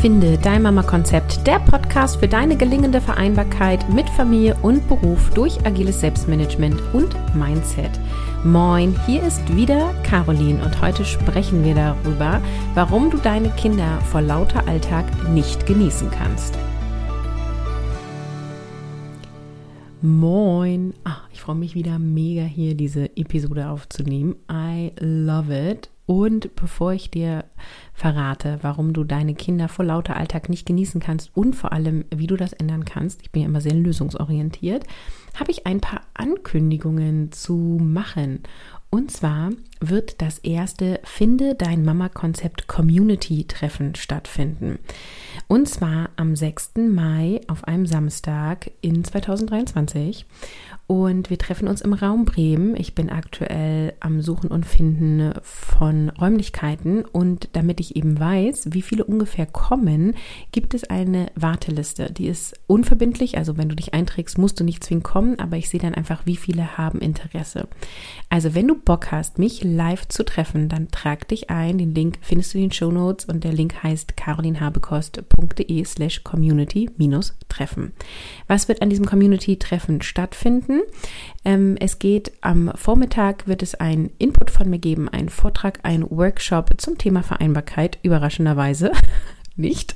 Finde dein Mama-Konzept, der Podcast für deine gelingende Vereinbarkeit mit Familie und Beruf durch agiles Selbstmanagement und Mindset. Moin, hier ist wieder Caroline und heute sprechen wir darüber, warum du deine Kinder vor lauter Alltag nicht genießen kannst. Moin, Ach, ich freue mich wieder mega hier diese Episode aufzunehmen. I love it. Und bevor ich dir verrate, warum du deine Kinder vor lauter Alltag nicht genießen kannst und vor allem, wie du das ändern kannst, ich bin ja immer sehr lösungsorientiert, habe ich ein paar Ankündigungen zu machen. Und zwar wird das erste Finde dein Mama-Konzept Community-Treffen stattfinden. Und zwar am 6. Mai auf einem Samstag in 2023. Und wir treffen uns im Raum Bremen. Ich bin aktuell am Suchen und Finden von Räumlichkeiten. Und damit ich eben weiß, wie viele ungefähr kommen, gibt es eine Warteliste. Die ist unverbindlich. Also wenn du dich einträgst, musst du nicht zwingend kommen. Aber ich sehe dann einfach, wie viele haben Interesse. Also wenn du Bock hast, mich live zu treffen, dann trag dich ein. Den Link findest du in den Show Notes. Und der Link heißt slash community-treffen. Was wird an diesem Community-Treffen stattfinden? Ähm, es geht am Vormittag, wird es einen Input von mir geben, einen Vortrag, einen Workshop zum Thema Vereinbarkeit, überraschenderweise nicht.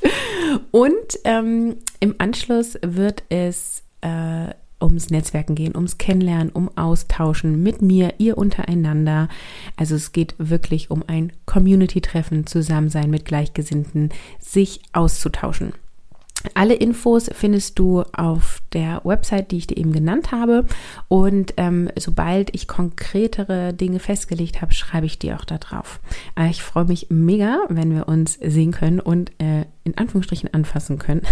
Und ähm, im Anschluss wird es äh, ums Netzwerken gehen, ums Kennenlernen, um Austauschen mit mir, ihr untereinander. Also es geht wirklich um ein Community-Treffen, Zusammensein mit Gleichgesinnten, sich auszutauschen. Alle Infos findest du auf der Website, die ich dir eben genannt habe. Und ähm, sobald ich konkretere Dinge festgelegt habe, schreibe ich dir auch da drauf. Äh, ich freue mich mega, wenn wir uns sehen können und äh, in Anführungsstrichen anfassen können.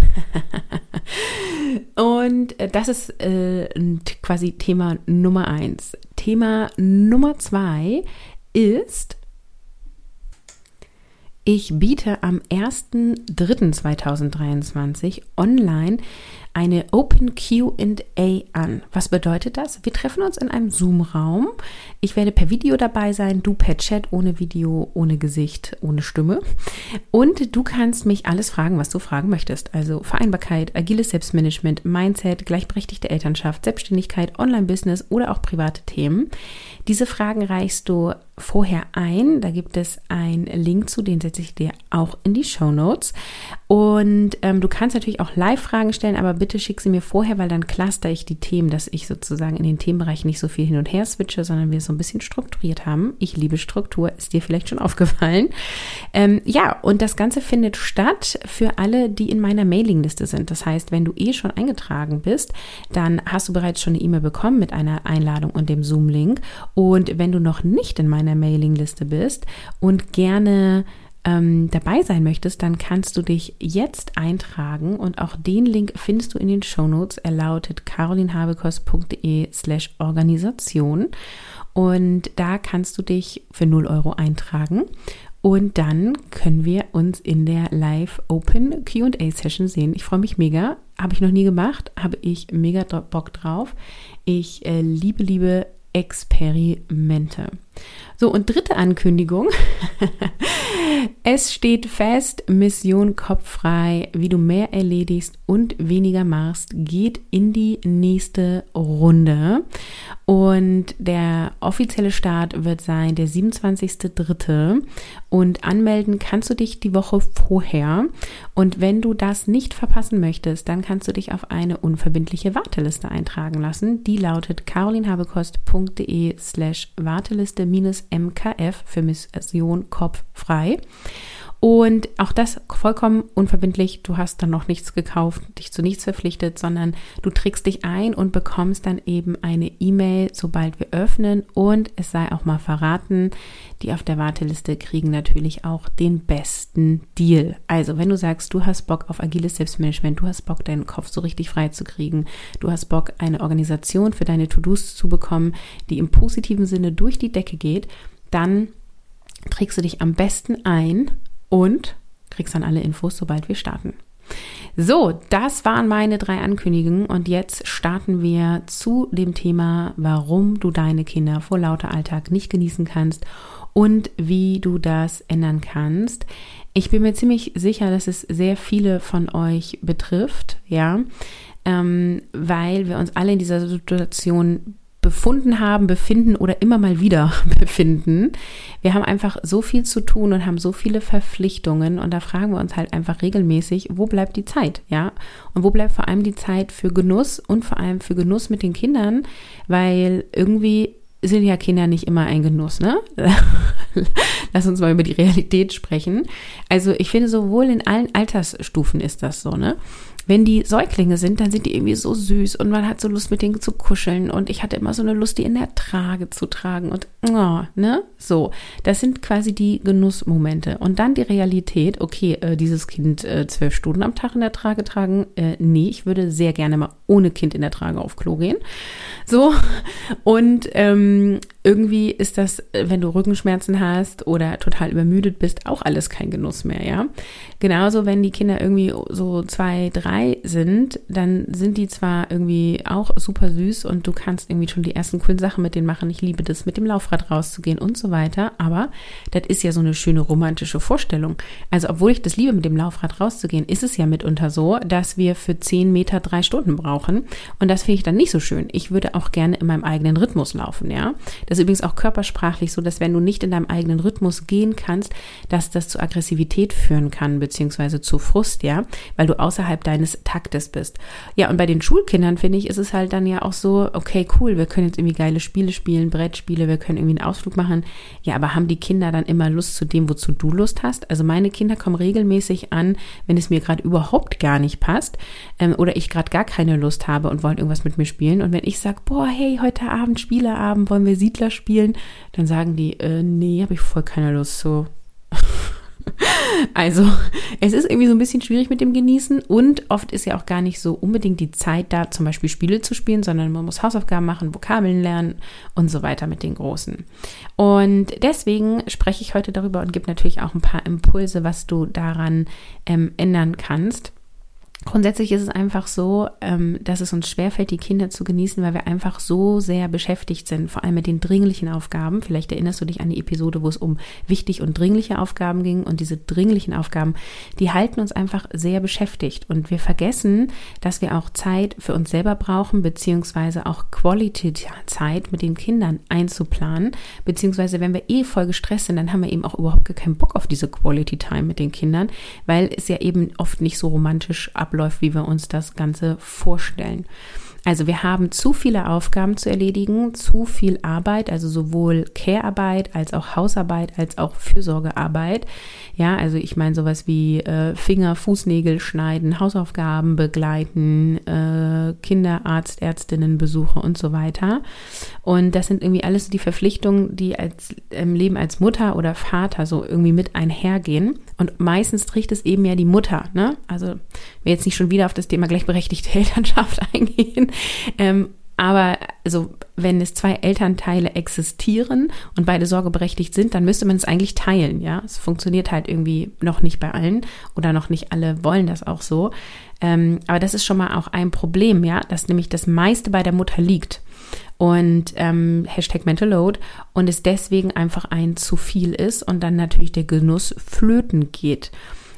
und äh, das ist äh, quasi Thema Nummer eins. Thema Nummer zwei ist, ich biete am 1.3.2023 online eine Open QA an. Was bedeutet das? Wir treffen uns in einem Zoom-Raum. Ich werde per Video dabei sein, du per Chat, ohne Video, ohne Gesicht, ohne Stimme. Und du kannst mich alles fragen, was du fragen möchtest. Also Vereinbarkeit, agiles Selbstmanagement, Mindset, gleichberechtigte Elternschaft, Selbstständigkeit, Online-Business oder auch private Themen. Diese Fragen reichst du vorher ein. Da gibt es einen Link zu, den setze ich dir auch in die Show Notes. Und ähm, du kannst natürlich auch Live-Fragen stellen, aber bitte schick sie mir vorher, weil dann cluster ich die Themen, dass ich sozusagen in den Themenbereichen nicht so viel hin und her switche, sondern wir es so ein bisschen strukturiert haben. Ich liebe Struktur, ist dir vielleicht schon aufgefallen. Ähm, ja, und das Ganze findet statt für alle, die in meiner Mailingliste sind. Das heißt, wenn du eh schon eingetragen bist, dann hast du bereits schon eine E-Mail bekommen mit einer Einladung und dem Zoom-Link. Und wenn du noch nicht in meiner Mailingliste bist und gerne ähm, dabei sein möchtest, dann kannst du dich jetzt eintragen und auch den Link findest du in den Show Notes. Er lautet carolinhabekos.de slash Organisation und da kannst du dich für 0 Euro eintragen und dann können wir uns in der Live Open QA Session sehen. Ich freue mich mega. Habe ich noch nie gemacht. Habe ich mega Bock drauf. Ich äh, liebe, liebe Experimente. So, und dritte Ankündigung. es steht fest, Mission kopffrei, wie du mehr erledigst und weniger machst, geht in die nächste Runde. Und der offizielle Start wird sein der 27.3. Und anmelden kannst du dich die Woche vorher. Und wenn du das nicht verpassen möchtest, dann kannst du dich auf eine unverbindliche Warteliste eintragen lassen. Die lautet carolinhabekost.de slash Warteliste minus MKF für Mission Kopf frei. Und auch das vollkommen unverbindlich. Du hast dann noch nichts gekauft, dich zu nichts verpflichtet, sondern du trägst dich ein und bekommst dann eben eine E-Mail, sobald wir öffnen. Und es sei auch mal verraten, die auf der Warteliste kriegen natürlich auch den besten Deal. Also, wenn du sagst, du hast Bock auf agiles Selbstmanagement, du hast Bock, deinen Kopf so richtig frei zu kriegen, du hast Bock, eine Organisation für deine To-Dos zu bekommen, die im positiven Sinne durch die Decke geht, dann trägst du dich am besten ein und kriegst dann alle Infos, sobald wir starten. So, das waren meine drei Ankündigungen und jetzt starten wir zu dem Thema, warum du deine Kinder vor lauter Alltag nicht genießen kannst und wie du das ändern kannst. Ich bin mir ziemlich sicher, dass es sehr viele von euch betrifft, ja, ähm, weil wir uns alle in dieser Situation befunden haben, befinden oder immer mal wieder befinden. Wir haben einfach so viel zu tun und haben so viele Verpflichtungen und da fragen wir uns halt einfach regelmäßig, wo bleibt die Zeit, ja? Und wo bleibt vor allem die Zeit für Genuss und vor allem für Genuss mit den Kindern, weil irgendwie sind ja Kinder nicht immer ein Genuss, ne? Lass uns mal über die Realität sprechen. Also ich finde, sowohl in allen Altersstufen ist das so, ne? Wenn die Säuglinge sind, dann sind die irgendwie so süß und man hat so Lust mit denen zu kuscheln und ich hatte immer so eine Lust, die in der Trage zu tragen und oh, ne, so. Das sind quasi die Genussmomente und dann die Realität. Okay, äh, dieses Kind äh, zwölf Stunden am Tag in der Trage tragen, äh, nee, ich würde sehr gerne mal ohne Kind in der Trage auf Klo gehen. So und ähm, irgendwie ist das, äh, wenn du Rückenschmerzen hast oder total übermüdet bist, auch alles kein Genuss mehr, ja. Genauso, wenn die Kinder irgendwie so zwei, drei sind, dann sind die zwar irgendwie auch super süß und du kannst irgendwie schon die ersten coolen Sachen mit denen machen. Ich liebe das, mit dem Laufrad rauszugehen und so weiter. Aber das ist ja so eine schöne romantische Vorstellung. Also, obwohl ich das liebe, mit dem Laufrad rauszugehen, ist es ja mitunter so, dass wir für zehn Meter drei Stunden brauchen. Und das finde ich dann nicht so schön. Ich würde auch gerne in meinem eigenen Rhythmus laufen, ja. Das ist übrigens auch körpersprachlich so, dass wenn du nicht in deinem eigenen Rhythmus gehen kannst, dass das zu Aggressivität führen kann, beziehungsweise zu Frust, ja, weil du außerhalb deines Taktes bist. Ja, und bei den Schulkindern, finde ich, ist es halt dann ja auch so, okay, cool, wir können jetzt irgendwie geile Spiele spielen, Brettspiele, wir können irgendwie einen Ausflug machen. Ja, aber haben die Kinder dann immer Lust zu dem, wozu du Lust hast? Also meine Kinder kommen regelmäßig an, wenn es mir gerade überhaupt gar nicht passt ähm, oder ich gerade gar keine Lust habe und wollen irgendwas mit mir spielen. Und wenn ich sage, boah, hey, heute Abend, Spieleabend, wollen wir Siedler spielen? spielen, dann sagen die, äh, nee, habe ich voll keine Lust zu. Also, es ist irgendwie so ein bisschen schwierig mit dem Genießen und oft ist ja auch gar nicht so unbedingt die Zeit da, zum Beispiel Spiele zu spielen, sondern man muss Hausaufgaben machen, Vokabeln lernen und so weiter mit den Großen. Und deswegen spreche ich heute darüber und gebe natürlich auch ein paar Impulse, was du daran ähm, ändern kannst. Grundsätzlich ist es einfach so, ähm, dass es uns schwerfällt, die Kinder zu genießen, weil wir einfach so sehr beschäftigt sind, vor allem mit den dringlichen Aufgaben. Vielleicht erinnerst du dich an die Episode, wo es um wichtig und dringliche Aufgaben ging. Und diese dringlichen Aufgaben, die halten uns einfach sehr beschäftigt. Und wir vergessen, dass wir auch Zeit für uns selber brauchen, beziehungsweise auch Quality-Zeit mit den Kindern einzuplanen. Beziehungsweise, wenn wir eh voll gestresst sind, dann haben wir eben auch überhaupt keinen Bock auf diese Quality-Time mit den Kindern, weil es ja eben oft nicht so romantisch ab abläuft, wie wir uns das Ganze vorstellen. Also wir haben zu viele Aufgaben zu erledigen, zu viel Arbeit, also sowohl Care-Arbeit als auch Hausarbeit als auch Fürsorgearbeit. Ja, also ich meine sowas wie äh, Finger, Fußnägel schneiden, Hausaufgaben begleiten, äh, Kinderarzt, Ärztinnen, Besuche und so weiter. Und das sind irgendwie alles die Verpflichtungen, die als im Leben als Mutter oder Vater so irgendwie mit einhergehen. Und meistens trägt es eben ja die Mutter. Ne? Also wir jetzt nicht schon wieder auf das Thema gleichberechtigte Elternschaft eingehen. Ähm, aber also, wenn es zwei Elternteile existieren und beide sorgeberechtigt sind, dann müsste man es eigentlich teilen, ja. Es funktioniert halt irgendwie noch nicht bei allen oder noch nicht alle wollen das auch so. Ähm, aber das ist schon mal auch ein Problem, ja, dass nämlich das meiste bei der Mutter liegt und ähm, Hashtag Mental Load und es deswegen einfach ein zu viel ist und dann natürlich der Genuss flöten geht.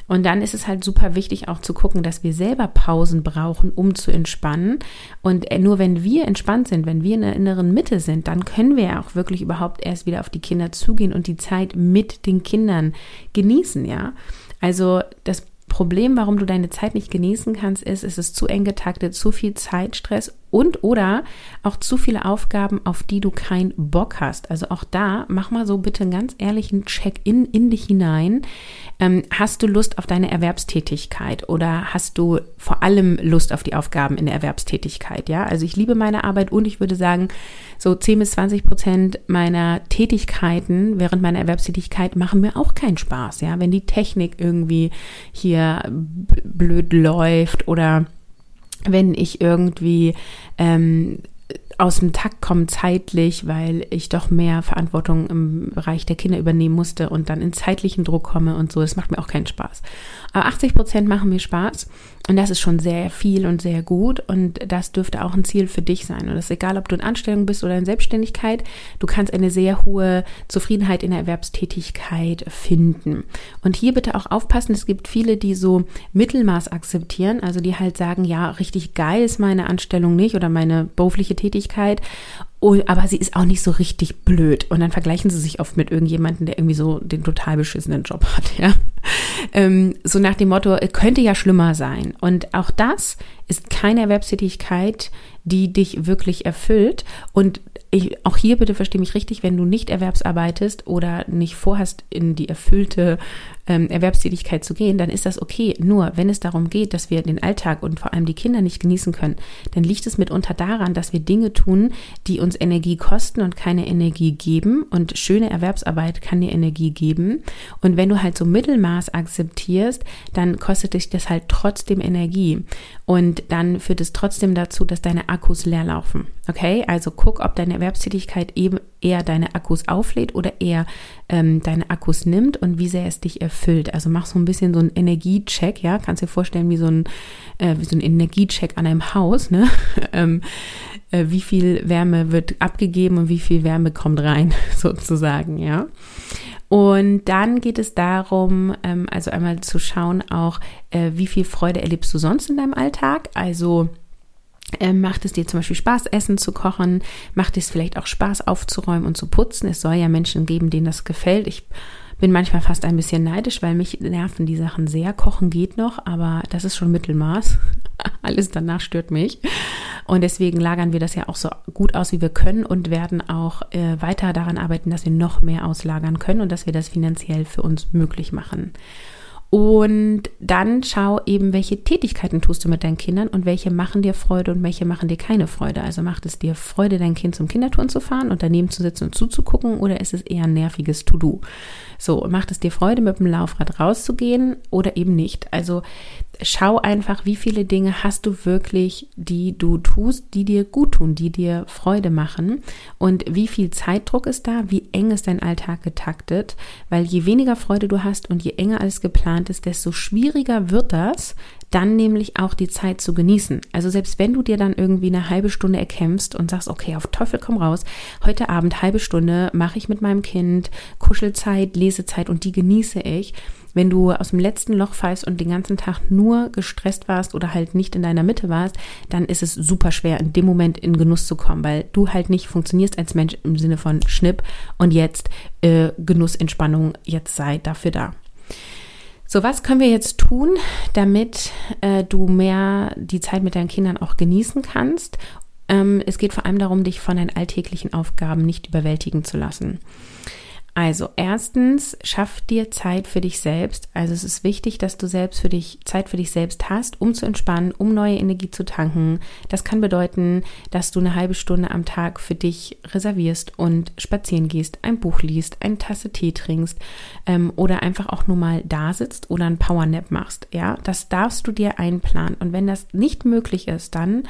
Und dann ist es halt super wichtig auch zu gucken, dass wir selber Pausen brauchen, um zu entspannen. Und äh, nur wenn wir entspannt sind, wenn wir in der inneren Mitte sind, dann können wir ja auch wirklich überhaupt erst wieder auf die Kinder zugehen und die Zeit mit den Kindern genießen, ja. Also das Problem, warum du deine Zeit nicht genießen kannst, ist, es ist zu eng getaktet, zu viel Zeitstress und oder auch zu viele Aufgaben, auf die du keinen Bock hast. Also auch da, mach mal so bitte einen ganz ehrlichen Check-in in dich hinein. Ähm, hast du Lust auf deine Erwerbstätigkeit oder hast du vor allem Lust auf die Aufgaben in der Erwerbstätigkeit? Ja, also ich liebe meine Arbeit und ich würde sagen, so 10 bis 20 Prozent meiner Tätigkeiten während meiner Erwerbstätigkeit machen mir auch keinen Spaß. Ja, wenn die Technik irgendwie hier blöd läuft oder wenn ich irgendwie ähm, aus dem Takt kommen zeitlich, weil ich doch mehr Verantwortung im Bereich der Kinder übernehmen musste und dann in zeitlichen Druck komme und so. Das macht mir auch keinen Spaß. Aber 80 Prozent machen mir Spaß und das ist schon sehr viel und sehr gut und das dürfte auch ein Ziel für dich sein. Und das ist egal, ob du in Anstellung bist oder in Selbstständigkeit. Du kannst eine sehr hohe Zufriedenheit in der Erwerbstätigkeit finden. Und hier bitte auch aufpassen. Es gibt viele, die so Mittelmaß akzeptieren, also die halt sagen, ja, richtig geil ist meine Anstellung nicht oder meine berufliche Tätigkeit aber sie ist auch nicht so richtig blöd. Und dann vergleichen sie sich oft mit irgendjemandem, der irgendwie so den total beschissenen Job hat, ja. Ähm, so nach dem Motto, könnte ja schlimmer sein. Und auch das ist keine Erwerbstätigkeit, die dich wirklich erfüllt. Und ich, auch hier bitte verstehe mich richtig, wenn du nicht erwerbsarbeitest oder nicht vorhast, in die erfüllte ähm, Erwerbstätigkeit zu gehen, dann ist das okay. Nur wenn es darum geht, dass wir den Alltag und vor allem die Kinder nicht genießen können, dann liegt es mitunter daran, dass wir Dinge tun, die uns Energie kosten und keine Energie geben. Und schöne Erwerbsarbeit kann dir Energie geben. Und wenn du halt so Mittelmaß akzeptierst, dann kostet dich das halt trotzdem Energie. Und dann führt es trotzdem dazu, dass deine Akkus leer laufen. Okay, also guck, ob deine Erwerbstätigkeit eben eher deine Akkus auflädt oder eher ähm, deine Akkus nimmt und wie sehr es dich erfüllt. Also mach so ein bisschen so einen Energiecheck, ja, kannst dir vorstellen wie so ein, äh, wie so ein Energiecheck an einem Haus, ne? ähm, äh, wie viel Wärme wird abgegeben und wie viel Wärme kommt rein, sozusagen, ja. Und dann geht es darum, ähm, also einmal zu schauen auch, äh, wie viel Freude erlebst du sonst in deinem Alltag. Also ähm, macht es dir zum Beispiel Spaß, Essen zu kochen? Macht es vielleicht auch Spaß, aufzuräumen und zu putzen? Es soll ja Menschen geben, denen das gefällt. Ich bin manchmal fast ein bisschen neidisch, weil mich nerven die Sachen sehr. Kochen geht noch, aber das ist schon Mittelmaß. Alles danach stört mich. Und deswegen lagern wir das ja auch so gut aus, wie wir können und werden auch äh, weiter daran arbeiten, dass wir noch mehr auslagern können und dass wir das finanziell für uns möglich machen. Und dann schau eben, welche Tätigkeiten tust du mit deinen Kindern und welche machen dir Freude und welche machen dir keine Freude. Also macht es dir Freude, dein Kind zum Kindertouren zu fahren und daneben zu sitzen und zuzugucken oder ist es eher ein nerviges To-Do? So, macht es dir Freude, mit dem Laufrad rauszugehen oder eben nicht? Also schau einfach, wie viele Dinge hast du wirklich, die du tust, die dir gut tun, die dir Freude machen. Und wie viel Zeitdruck ist da, wie eng ist dein Alltag getaktet, weil je weniger Freude du hast und je enger alles geplant ist, desto schwieriger wird das, dann nämlich auch die Zeit zu genießen. Also selbst wenn du dir dann irgendwie eine halbe Stunde erkämpfst und sagst, okay, auf Teufel komm raus, heute Abend halbe Stunde mache ich mit meinem Kind Kuschelzeit, Lesezeit und die genieße ich, wenn du aus dem letzten Loch fallst und den ganzen Tag nur gestresst warst oder halt nicht in deiner Mitte warst, dann ist es super schwer, in dem Moment in Genuss zu kommen, weil du halt nicht funktionierst als Mensch im Sinne von Schnipp und jetzt äh, Genuss, Entspannung, jetzt sei dafür da. So, was können wir jetzt tun, damit äh, du mehr die Zeit mit deinen Kindern auch genießen kannst? Ähm, es geht vor allem darum, dich von deinen alltäglichen Aufgaben nicht überwältigen zu lassen. Also erstens, schaff dir Zeit für dich selbst. Also es ist wichtig, dass du selbst für dich Zeit für dich selbst hast, um zu entspannen, um neue Energie zu tanken. Das kann bedeuten, dass du eine halbe Stunde am Tag für dich reservierst und spazieren gehst, ein Buch liest, eine Tasse Tee trinkst ähm, oder einfach auch nur mal da sitzt oder ein Powernap machst. Ja, das darfst du dir einplanen. Und wenn das nicht möglich ist, dann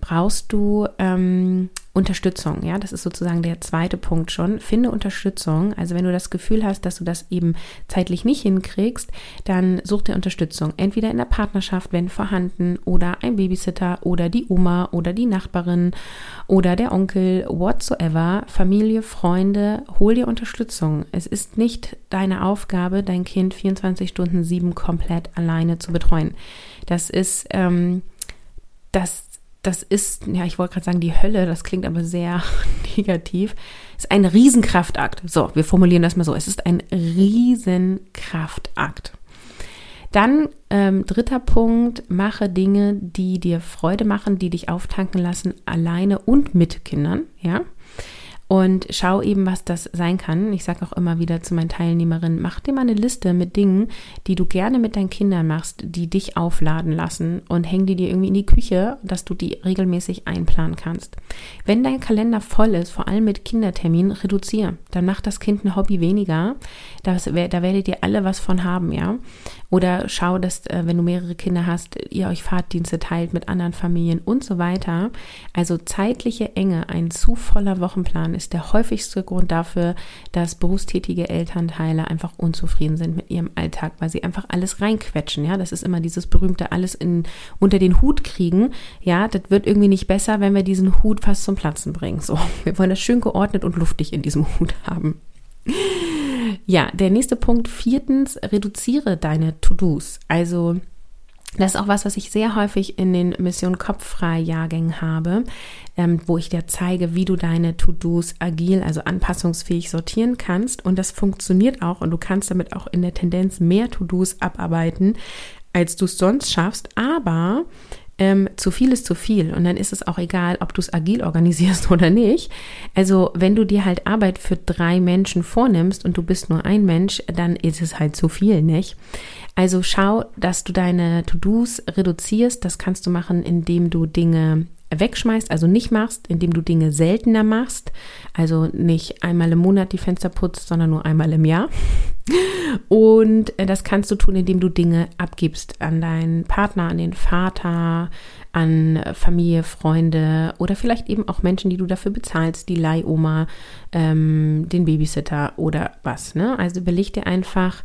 brauchst du ähm, Unterstützung, ja, das ist sozusagen der zweite Punkt schon. Finde Unterstützung. Also wenn du das Gefühl hast, dass du das eben zeitlich nicht hinkriegst, dann such dir Unterstützung. Entweder in der Partnerschaft, wenn vorhanden, oder ein Babysitter oder die Oma oder die Nachbarin oder der Onkel, whatsoever, Familie, Freunde, hol dir Unterstützung. Es ist nicht deine Aufgabe, dein Kind 24 Stunden sieben komplett alleine zu betreuen. Das ist, ähm, das das ist, ja, ich wollte gerade sagen, die Hölle, das klingt aber sehr negativ, ist ein Riesenkraftakt. So, wir formulieren das mal so. Es ist ein Riesenkraftakt. Dann ähm, dritter Punkt, mache Dinge, die dir Freude machen, die dich auftanken lassen, alleine und mit Kindern, ja. Und schau eben, was das sein kann. Ich sage auch immer wieder zu meinen Teilnehmerinnen, mach dir mal eine Liste mit Dingen, die du gerne mit deinen Kindern machst, die dich aufladen lassen und häng die dir irgendwie in die Küche, dass du die regelmäßig einplanen kannst. Wenn dein Kalender voll ist, vor allem mit Kinderterminen, reduziere. Dann macht das Kind ein Hobby weniger. Das, da werdet ihr alle was von haben, ja. Oder schau, dass, äh, wenn du mehrere Kinder hast, ihr euch Fahrtdienste teilt mit anderen Familien und so weiter. Also zeitliche Enge, ein zu voller Wochenplan ist der häufigste Grund dafür, dass berufstätige Elternteile einfach unzufrieden sind mit ihrem Alltag, weil sie einfach alles reinquetschen. Ja, das ist immer dieses berühmte alles in, unter den Hut kriegen. Ja, das wird irgendwie nicht besser, wenn wir diesen Hut fast zum Platzen bringen. So, wir wollen das schön geordnet und luftig in diesem Hut haben. Ja, der nächste Punkt, viertens, reduziere deine To-Dos. Also das ist auch was, was ich sehr häufig in den Mission Kopffrei Jahrgängen habe, ähm, wo ich dir zeige, wie du deine To-Dos agil, also anpassungsfähig sortieren kannst. Und das funktioniert auch und du kannst damit auch in der Tendenz mehr To-Dos abarbeiten, als du es sonst schaffst. Aber ähm, zu viel ist zu viel und dann ist es auch egal, ob du es agil organisierst oder nicht. Also wenn du dir halt Arbeit für drei Menschen vornimmst und du bist nur ein Mensch, dann ist es halt zu viel, nicht? Also schau, dass du deine To-Dos reduzierst. Das kannst du machen, indem du Dinge wegschmeißt, also nicht machst, indem du Dinge seltener machst, also nicht einmal im Monat die Fenster putzt, sondern nur einmal im Jahr. Und äh, das kannst du tun, indem du Dinge abgibst an deinen Partner, an den Vater, an Familie, Freunde oder vielleicht eben auch Menschen, die du dafür bezahlst, die Leihoma, ähm, den Babysitter oder was. Ne? Also überleg dir einfach,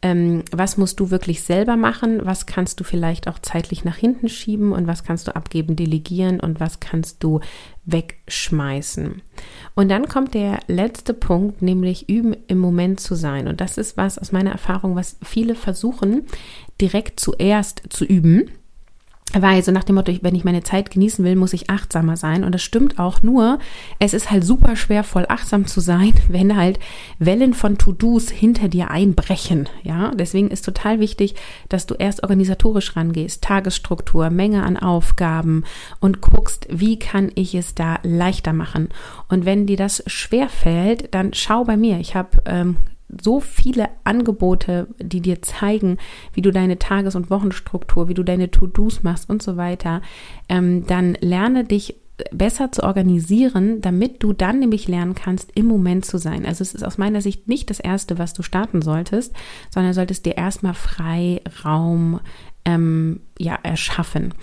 ähm, was musst du wirklich selber machen, was kannst du vielleicht auch zeitlich nach hinten schieben und was kannst du abgeben, delegieren und was kannst du wegschmeißen. Und dann kommt der letzte Punkt, nämlich üben im Moment zu sein. Und das ist was aus meiner Erfahrung, was viele versuchen, direkt zuerst zu üben weil so nach dem Motto, wenn ich meine Zeit genießen will, muss ich achtsamer sein. Und das stimmt auch nur, es ist halt super schwer, voll achtsam zu sein, wenn halt Wellen von To-Dos hinter dir einbrechen. Ja, deswegen ist total wichtig, dass du erst organisatorisch rangehst, Tagesstruktur, Menge an Aufgaben und guckst, wie kann ich es da leichter machen. Und wenn dir das schwer fällt, dann schau bei mir. Ich habe ähm, so viele Angebote, die dir zeigen, wie du deine Tages- und Wochenstruktur, wie du deine To-Dos machst und so weiter, ähm, dann lerne dich besser zu organisieren, damit du dann nämlich lernen kannst, im Moment zu sein. Also es ist aus meiner Sicht nicht das Erste, was du starten solltest, sondern solltest dir erstmal frei Raum ähm, ja, erschaffen.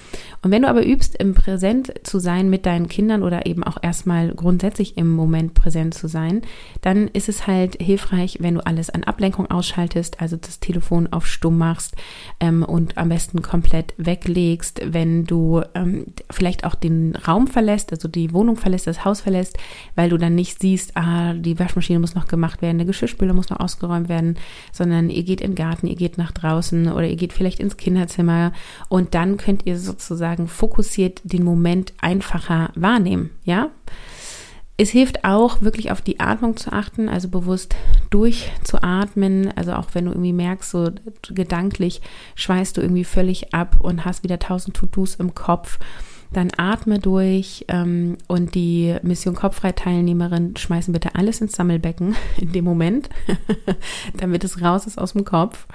Und wenn du aber übst, im Präsent zu sein mit deinen Kindern oder eben auch erstmal grundsätzlich im Moment präsent zu sein, dann ist es halt hilfreich, wenn du alles an Ablenkung ausschaltest, also das Telefon auf Stumm machst ähm, und am besten komplett weglegst, wenn du ähm, vielleicht auch den Raum verlässt, also die Wohnung verlässt, das Haus verlässt, weil du dann nicht siehst, ah, die Waschmaschine muss noch gemacht werden, der Geschirrspüler muss noch ausgeräumt werden, sondern ihr geht in den Garten, ihr geht nach draußen oder ihr geht vielleicht ins Kinderzimmer und dann könnt ihr sozusagen fokussiert den Moment einfacher wahrnehmen, ja? Es hilft auch, wirklich auf die Atmung zu achten, also bewusst durchzuatmen. Also auch wenn du irgendwie merkst, so gedanklich schweißt du irgendwie völlig ab und hast wieder tausend To-Dos im Kopf, dann atme durch ähm, und die Mission Kopffrei-Teilnehmerin schmeißen bitte alles ins Sammelbecken in dem Moment, damit es raus ist aus dem Kopf.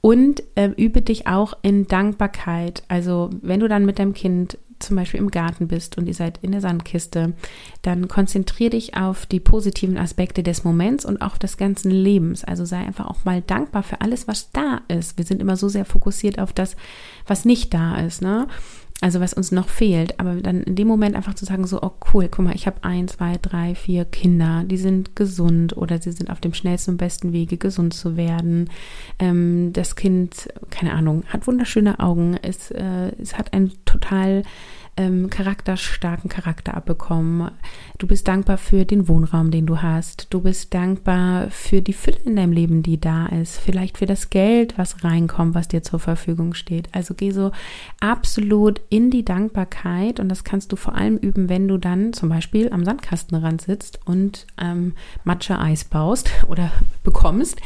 Und äh, übe dich auch in Dankbarkeit. Also wenn du dann mit deinem Kind zum Beispiel im Garten bist und ihr seid in der Sandkiste, dann konzentriere dich auf die positiven Aspekte des Moments und auch des ganzen Lebens. Also sei einfach auch mal dankbar für alles, was da ist. Wir sind immer so sehr fokussiert auf das, was nicht da ist. Ne? Also was uns noch fehlt, aber dann in dem Moment einfach zu sagen, so, oh cool, guck mal, ich habe ein, zwei, drei, vier Kinder, die sind gesund oder sie sind auf dem schnellsten und besten Wege, gesund zu werden. Ähm, das Kind, keine Ahnung, hat wunderschöne Augen, es, äh, es hat ein total ähm, charakterstarken Charakter abbekommen. Du bist dankbar für den Wohnraum, den du hast. Du bist dankbar für die Fülle in deinem Leben, die da ist. Vielleicht für das Geld, was reinkommt, was dir zur Verfügung steht. Also geh so absolut in die Dankbarkeit und das kannst du vor allem üben, wenn du dann zum Beispiel am Sandkastenrand sitzt und ähm, Matcha-Eis baust oder bekommst.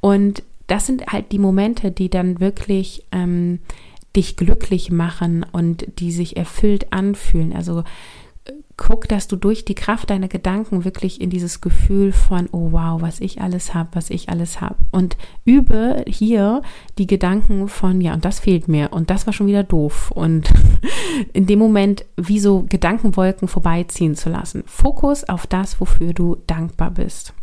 Und das sind halt die Momente, die dann wirklich ähm, dich glücklich machen und die sich erfüllt anfühlen. Also guck, dass du durch die Kraft deiner Gedanken wirklich in dieses Gefühl von, oh wow, was ich alles habe, was ich alles habe. Und übe hier die Gedanken von, ja, und das fehlt mir und das war schon wieder doof. Und in dem Moment wie so Gedankenwolken vorbeiziehen zu lassen. Fokus auf das, wofür du dankbar bist.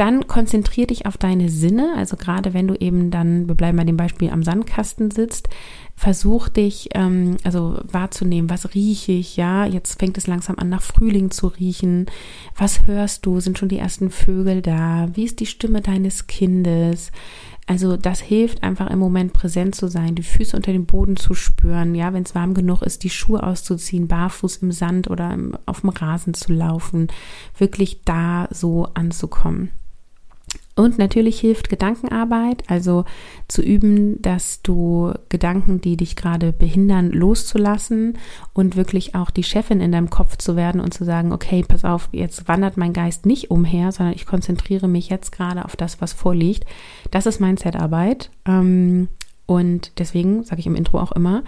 Dann konzentriere dich auf deine Sinne, also gerade wenn du eben dann, wir bleiben bei dem Beispiel am Sandkasten sitzt, versuch dich ähm, also wahrzunehmen, was rieche ich, ja, jetzt fängt es langsam an nach Frühling zu riechen, was hörst du, sind schon die ersten Vögel da, wie ist die Stimme deines Kindes, also das hilft einfach im Moment präsent zu sein, die Füße unter dem Boden zu spüren, ja, wenn es warm genug ist, die Schuhe auszuziehen, barfuß im Sand oder im, auf dem Rasen zu laufen, wirklich da so anzukommen. Und natürlich hilft Gedankenarbeit, also zu üben, dass du Gedanken, die dich gerade behindern, loszulassen und wirklich auch die Chefin in deinem Kopf zu werden und zu sagen, okay, pass auf, jetzt wandert mein Geist nicht umher, sondern ich konzentriere mich jetzt gerade auf das, was vorliegt. Das ist Mindsetarbeit. Ähm, und deswegen sage ich im Intro auch immer,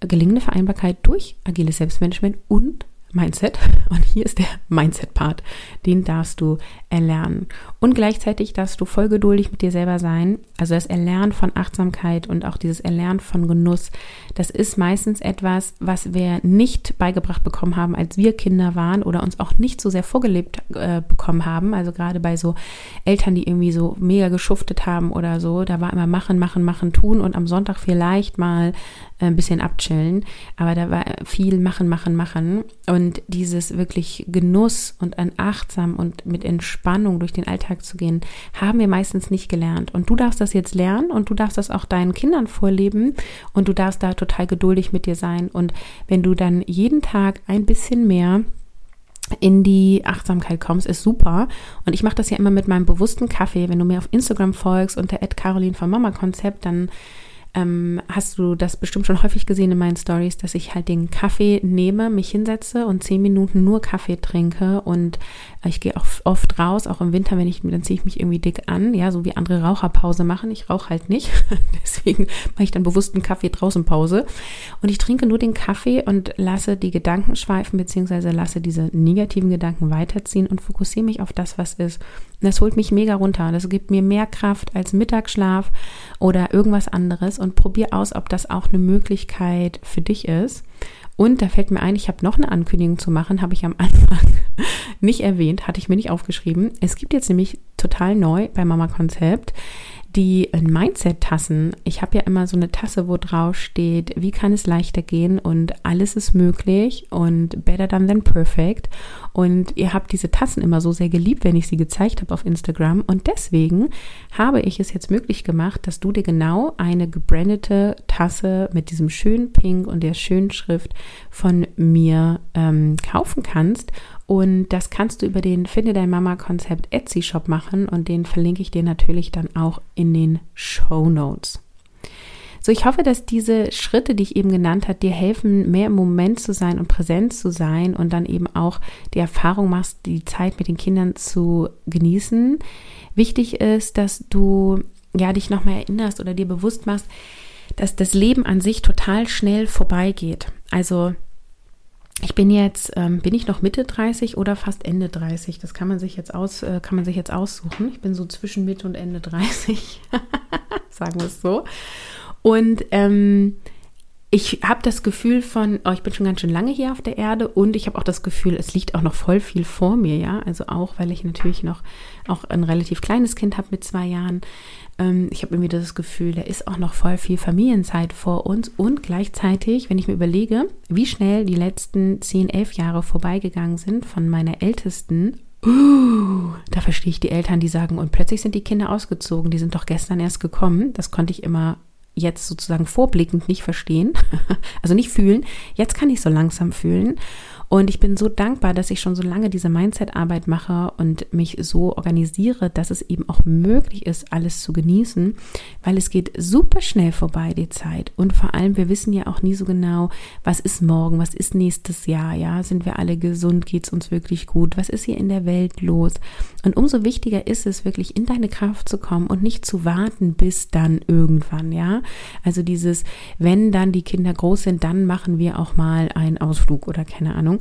gelingende Vereinbarkeit durch agiles Selbstmanagement und Mindset. Und hier ist der Mindset-Part. Den darfst du erlernen. Und gleichzeitig darfst du voll geduldig mit dir selber sein. Also das Erlernen von Achtsamkeit und auch dieses Erlernen von Genuss, das ist meistens etwas, was wir nicht beigebracht bekommen haben, als wir Kinder waren oder uns auch nicht so sehr vorgelebt äh, bekommen haben. Also gerade bei so Eltern, die irgendwie so mega geschuftet haben oder so, da war immer machen, machen, machen, tun und am Sonntag vielleicht mal ein bisschen abchillen. Aber da war viel machen, machen, machen. Und dieses wirklich Genuss und an achtsam und mit Entspannung durch den Alltag zu gehen, haben wir meistens nicht gelernt. Und du darfst das jetzt lernen und du darfst das auch deinen Kindern vorleben und du darfst da total geduldig mit dir sein. Und wenn du dann jeden Tag ein bisschen mehr in die Achtsamkeit kommst, ist super. Und ich mache das ja immer mit meinem bewussten Kaffee. Wenn du mir auf Instagram folgst unter Caroline vom Mama Konzept, dann ähm, hast du das bestimmt schon häufig gesehen in meinen Stories, dass ich halt den Kaffee nehme, mich hinsetze und zehn Minuten nur Kaffee trinke und ich gehe auch oft raus, auch im Winter, wenn ich, dann ziehe ich mich irgendwie dick an, ja, so wie andere Raucherpause machen. Ich rauche halt nicht, deswegen mache ich dann bewusst einen Kaffee draußen Pause und ich trinke nur den Kaffee und lasse die Gedanken schweifen beziehungsweise lasse diese negativen Gedanken weiterziehen und fokussiere mich auf das, was ist. das holt mich mega runter. Das gibt mir mehr Kraft als Mittagsschlaf oder irgendwas anderes und probier aus, ob das auch eine Möglichkeit für dich ist. Und da fällt mir ein, ich habe noch eine Ankündigung zu machen, habe ich am Anfang nicht erwähnt, hatte ich mir nicht aufgeschrieben. Es gibt jetzt nämlich total neu bei Mama Konzept die Mindset-Tassen. Ich habe ja immer so eine Tasse, wo drauf steht, wie kann es leichter gehen und alles ist möglich und better than than perfect. Und ihr habt diese Tassen immer so sehr geliebt, wenn ich sie gezeigt habe auf Instagram. Und deswegen habe ich es jetzt möglich gemacht, dass du dir genau eine gebrandete Tasse mit diesem schönen Pink und der schönen Schrift von mir ähm, kaufen kannst. Und das kannst du über den Finde dein Mama Konzept Etsy Shop machen und den verlinke ich dir natürlich dann auch in den Show Notes. So, ich hoffe, dass diese Schritte, die ich eben genannt habe, dir helfen, mehr im Moment zu sein und präsent zu sein und dann eben auch die Erfahrung machst, die Zeit mit den Kindern zu genießen. Wichtig ist, dass du ja dich nochmal erinnerst oder dir bewusst machst, dass das Leben an sich total schnell vorbeigeht. Also ich bin jetzt, ähm, bin ich noch Mitte 30 oder fast Ende 30? Das kann man sich jetzt aus, äh, kann man sich jetzt aussuchen. Ich bin so zwischen Mitte und Ende 30, sagen wir es so. Und ähm, ich habe das Gefühl von, oh, ich bin schon ganz schön lange hier auf der Erde und ich habe auch das Gefühl, es liegt auch noch voll viel vor mir, ja. Also auch, weil ich natürlich noch auch ein relativ kleines Kind habe mit zwei Jahren. Ähm, ich habe irgendwie das Gefühl, da ist auch noch voll viel Familienzeit vor uns und gleichzeitig, wenn ich mir überlege, wie schnell die letzten zehn, elf Jahre vorbeigegangen sind von meiner ältesten Uh, da verstehe ich die Eltern, die sagen, und plötzlich sind die Kinder ausgezogen, die sind doch gestern erst gekommen. Das konnte ich immer jetzt sozusagen vorblickend nicht verstehen, also nicht fühlen. Jetzt kann ich so langsam fühlen. Und ich bin so dankbar, dass ich schon so lange diese Mindset-Arbeit mache und mich so organisiere, dass es eben auch möglich ist, alles zu genießen, weil es geht super schnell vorbei, die Zeit. Und vor allem, wir wissen ja auch nie so genau, was ist morgen, was ist nächstes Jahr, ja, sind wir alle gesund, geht es uns wirklich gut, was ist hier in der Welt los? Und umso wichtiger ist es, wirklich in deine Kraft zu kommen und nicht zu warten bis dann irgendwann, ja. Also dieses, wenn dann die Kinder groß sind, dann machen wir auch mal einen Ausflug oder keine Ahnung.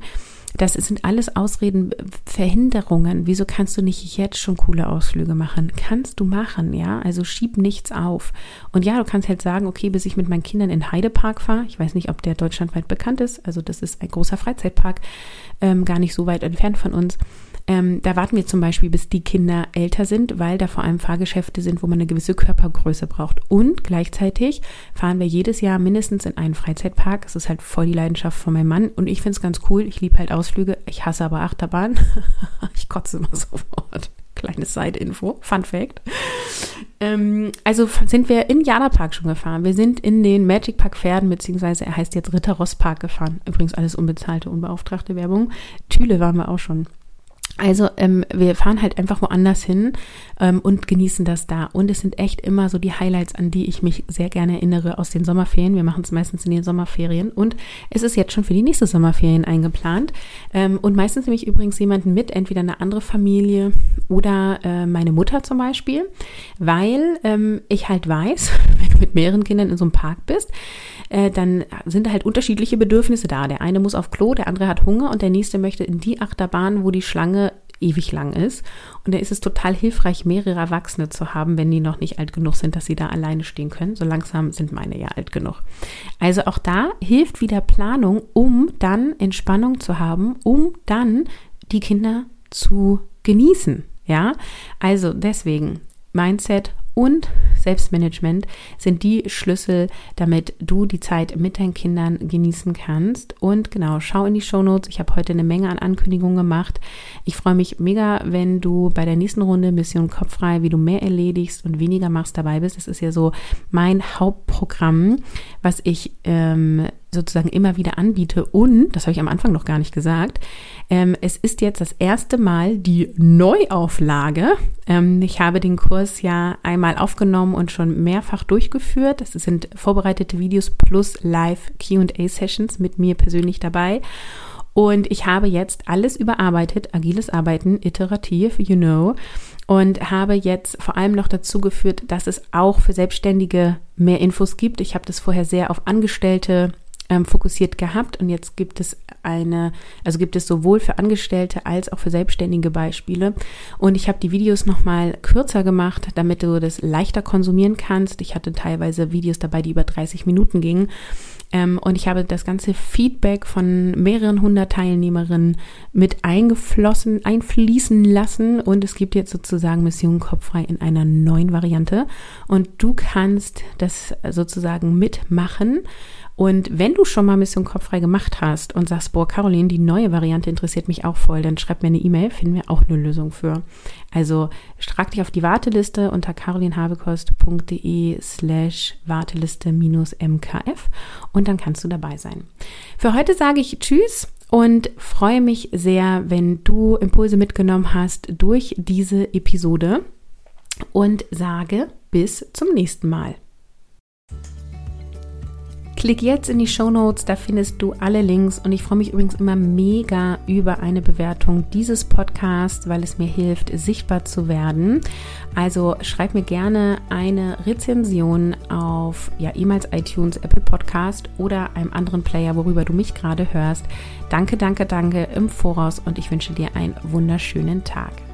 Das sind alles Ausreden, Verhinderungen. Wieso kannst du nicht jetzt schon coole Ausflüge machen? Kannst du machen, ja? Also schieb nichts auf. Und ja, du kannst halt sagen, okay, bis ich mit meinen Kindern in Heidepark fahre. Ich weiß nicht, ob der deutschlandweit bekannt ist. Also das ist ein großer Freizeitpark, ähm, gar nicht so weit entfernt von uns. Ähm, da warten wir zum Beispiel, bis die Kinder älter sind, weil da vor allem Fahrgeschäfte sind, wo man eine gewisse Körpergröße braucht. Und gleichzeitig fahren wir jedes Jahr mindestens in einen Freizeitpark. Das ist halt voll die Leidenschaft von meinem Mann. Und ich finde es ganz cool. Ich liebe halt Ausflüge. Ich hasse aber Achterbahn. ich kotze immer sofort. Kleine Side-Info, Fun Fact. Ähm, also sind wir in Jana Park schon gefahren. Wir sind in den Magic Park Pferden, beziehungsweise er heißt jetzt Ritter Ross Park gefahren. Übrigens alles unbezahlte, unbeauftragte Werbung. Thüle waren wir auch schon. Also ähm, wir fahren halt einfach woanders hin ähm, und genießen das da. Und es sind echt immer so die Highlights, an die ich mich sehr gerne erinnere aus den Sommerferien. Wir machen es meistens in den Sommerferien und es ist jetzt schon für die nächste Sommerferien eingeplant. Ähm, und meistens nehme ich übrigens jemanden mit, entweder eine andere Familie oder äh, meine Mutter zum Beispiel, weil ähm, ich halt weiß, wenn du mit mehreren Kindern in so einem Park bist, äh, dann sind halt unterschiedliche Bedürfnisse da. Der eine muss auf Klo, der andere hat Hunger und der nächste möchte in die Achterbahn, wo die Schlange ewig lang ist. Und da ist es total hilfreich, mehrere Erwachsene zu haben, wenn die noch nicht alt genug sind, dass sie da alleine stehen können. So langsam sind meine ja alt genug. Also auch da hilft wieder Planung, um dann Entspannung zu haben, um dann die Kinder zu genießen. Ja, also deswegen Mindset und Selbstmanagement sind die Schlüssel, damit du die Zeit mit deinen Kindern genießen kannst. Und genau, schau in die Show Notes. Ich habe heute eine Menge an Ankündigungen gemacht. Ich freue mich mega, wenn du bei der nächsten Runde Mission Kopffrei, wie du mehr erledigst und weniger machst, dabei bist. Das ist ja so mein Hauptprogramm, was ich ähm, sozusagen immer wieder anbiete. Und, das habe ich am Anfang noch gar nicht gesagt, ähm, es ist jetzt das erste Mal die Neuauflage. Ähm, ich habe den Kurs ja einmal aufgenommen und schon mehrfach durchgeführt. Das sind vorbereitete Videos plus Live QA-Sessions mit mir persönlich dabei. Und ich habe jetzt alles überarbeitet, agiles Arbeiten, iterativ, you know, und habe jetzt vor allem noch dazu geführt, dass es auch für Selbstständige mehr Infos gibt. Ich habe das vorher sehr auf Angestellte ähm, fokussiert gehabt. Und jetzt gibt es eine, also gibt es sowohl für Angestellte als auch für Selbstständige Beispiele. Und ich habe die Videos nochmal kürzer gemacht, damit du das leichter konsumieren kannst. Ich hatte teilweise Videos dabei, die über 30 Minuten gingen. Ähm, und ich habe das ganze Feedback von mehreren hundert Teilnehmerinnen mit eingeflossen, einfließen lassen. Und es gibt jetzt sozusagen Mission Kopffrei in einer neuen Variante. Und du kannst das sozusagen mitmachen und wenn du schon mal Mission Kopffrei gemacht hast und sagst, boah, Caroline, die neue Variante interessiert mich auch voll, dann schreib mir eine E-Mail, finden wir auch eine Lösung für. Also trag dich auf die Warteliste unter carolinhabekost.de slash Warteliste minus MKF und dann kannst du dabei sein. Für heute sage ich Tschüss und freue mich sehr, wenn du Impulse mitgenommen hast durch diese Episode und sage bis zum nächsten Mal. Klick jetzt in die Show Notes, da findest du alle Links und ich freue mich übrigens immer mega über eine Bewertung dieses Podcasts, weil es mir hilft, sichtbar zu werden. Also schreib mir gerne eine Rezension auf ja, E-Mails, iTunes, Apple Podcast oder einem anderen Player, worüber du mich gerade hörst. Danke, danke, danke im Voraus und ich wünsche dir einen wunderschönen Tag.